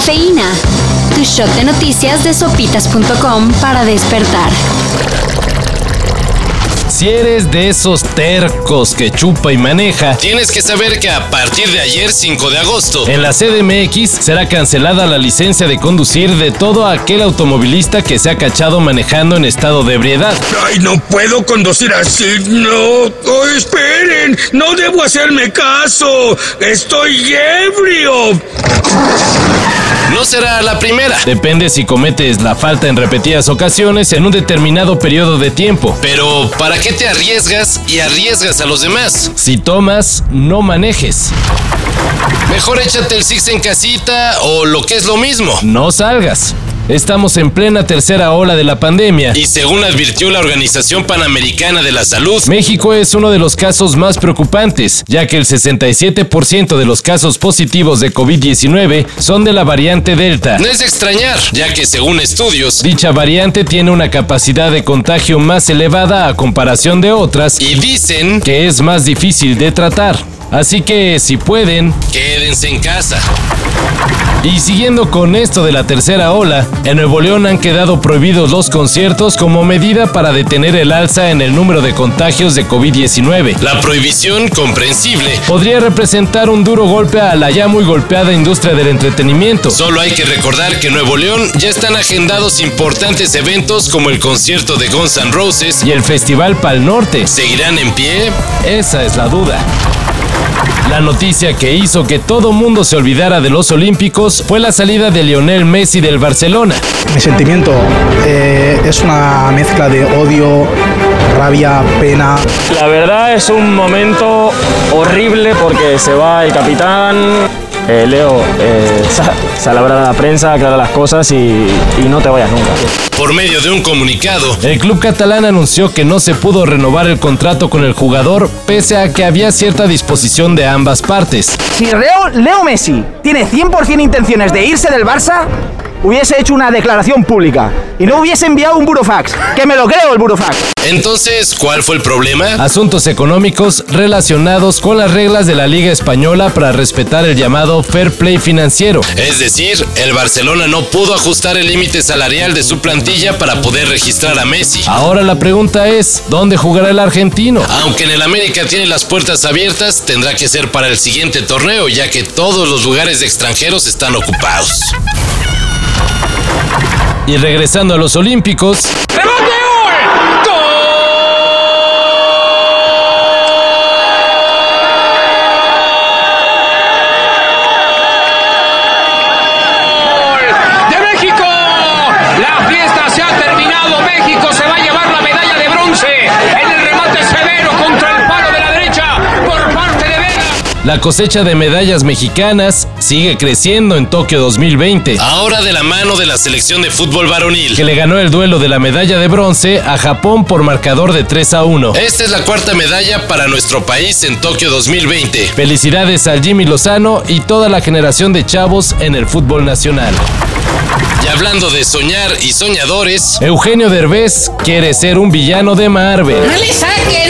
Cafeína. Tu shot de noticias de sopitas.com para despertar. Si eres de esos tercos que chupa y maneja, Tienes que saber que a partir de ayer, 5 de agosto, en la CDMX será cancelada la licencia de conducir de todo aquel automovilista que se ha cachado manejando en estado de ebriedad. Ay, no puedo conducir así, no. Oh, esperen, no debo hacerme caso. Estoy ebrio. No será la primera. Depende si cometes la falta en repetidas ocasiones en un determinado periodo de tiempo. Pero, ¿para qué te arriesgas y arriesgas a los demás? Si tomas, no manejes. Mejor échate el Six en casita o lo que es lo mismo. No salgas. Estamos en plena tercera ola de la pandemia. Y según advirtió la Organización Panamericana de la Salud, México es uno de los casos más preocupantes, ya que el 67% de los casos positivos de COVID-19 son de la variante Delta. no es de extrañar, ya que según estudios, Dicha variante tiene una capacidad de contagio más elevada a comparación de otras y dicen, que es más difícil de tratar. Así que si pueden, quédense en casa. Y siguiendo con esto de la tercera ola, en Nuevo León han quedado prohibidos los conciertos como medida para detener el alza en el número de contagios de COVID-19. La prohibición, comprensible, Podría representar un duro golpe a la ya muy golpeada industria del entretenimiento. Solo hay que recordar que en Nuevo León ya están agendados importantes eventos como el concierto de Guns N' Roses. Y el Festival Pal Norte. ¿Seguirán en pie? Esa es la duda. La noticia que hizo que todo mundo se olvidara de los Olímpicos fue la salida de Lionel Messi del Barcelona. Mi sentimiento eh, es una mezcla de odio, rabia, pena. La verdad es un momento horrible porque se va el capitán. Eh, Leo, eh, sa- sal a hablar a la prensa, aclara las cosas y, y no te vayas nunca. Por medio de un comunicado, El club catalán anunció que no se pudo renovar el contrato con el jugador pese a que había cierta disposición de ambas partes. Si Leo, Leo Messi tiene 100% intenciones de irse del Barça, hubiese hecho una declaración pública y no hubiese enviado un burofax. Que me lo creo el burofax. entonces, ¿cuál fue el problema? Asuntos económicos relacionados con las reglas de la Liga Española para respetar el llamado fair play financiero. Es decir, el Barcelona no pudo ajustar el límite salarial de su plantilla para poder registrar a Messi. Ahora la pregunta es, ¿dónde jugará el argentino? Aunque en el América tiene las puertas abiertas, tendrá que ser para el siguiente torneo, ya que todos los lugares de extranjeros están ocupados. Y regresando a los Olímpicos, de México. La fiesta se ha terminado. México se va a llevar la medalla de bronce en el remate severo contra el palo de la derecha por parte de Vega. La cosecha de medallas mexicanas sigue creciendo en Tokio 2020, Ahora de la mano de la selección de fútbol varonil. que le ganó el duelo de la medalla de bronce a Japón por marcador de 3 a 1. Esta es la cuarta medalla para nuestro país en Tokio 2020. Felicidades al Jimmy Lozano y toda la generación de chavos en el fútbol nacional. Y hablando de soñar y soñadores, Eugenio Derbez quiere ser un villano de Marvel. No le saque, no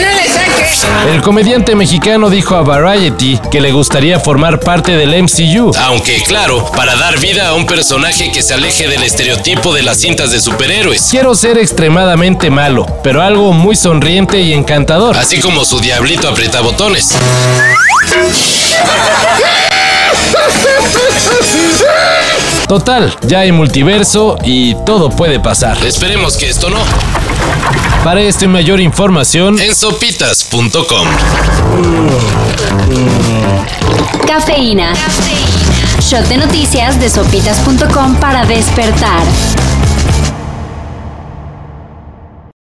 le saque. El comediante mexicano dijo a Variety que le gustaría formar parte del MCU. aunque claro, para dar vida a un personaje que se aleje del estereotipo de las cintas de superhéroes. Quiero ser extremadamente malo, pero algo muy sonriente y encantador. Así como su diablito aprietabotones. Total, ya hay multiverso y todo puede pasar. Esperemos que esto no. Para esta y mayor información, En sopitas.com. Cafeína. Shot de noticias de sopitas.com para despertar.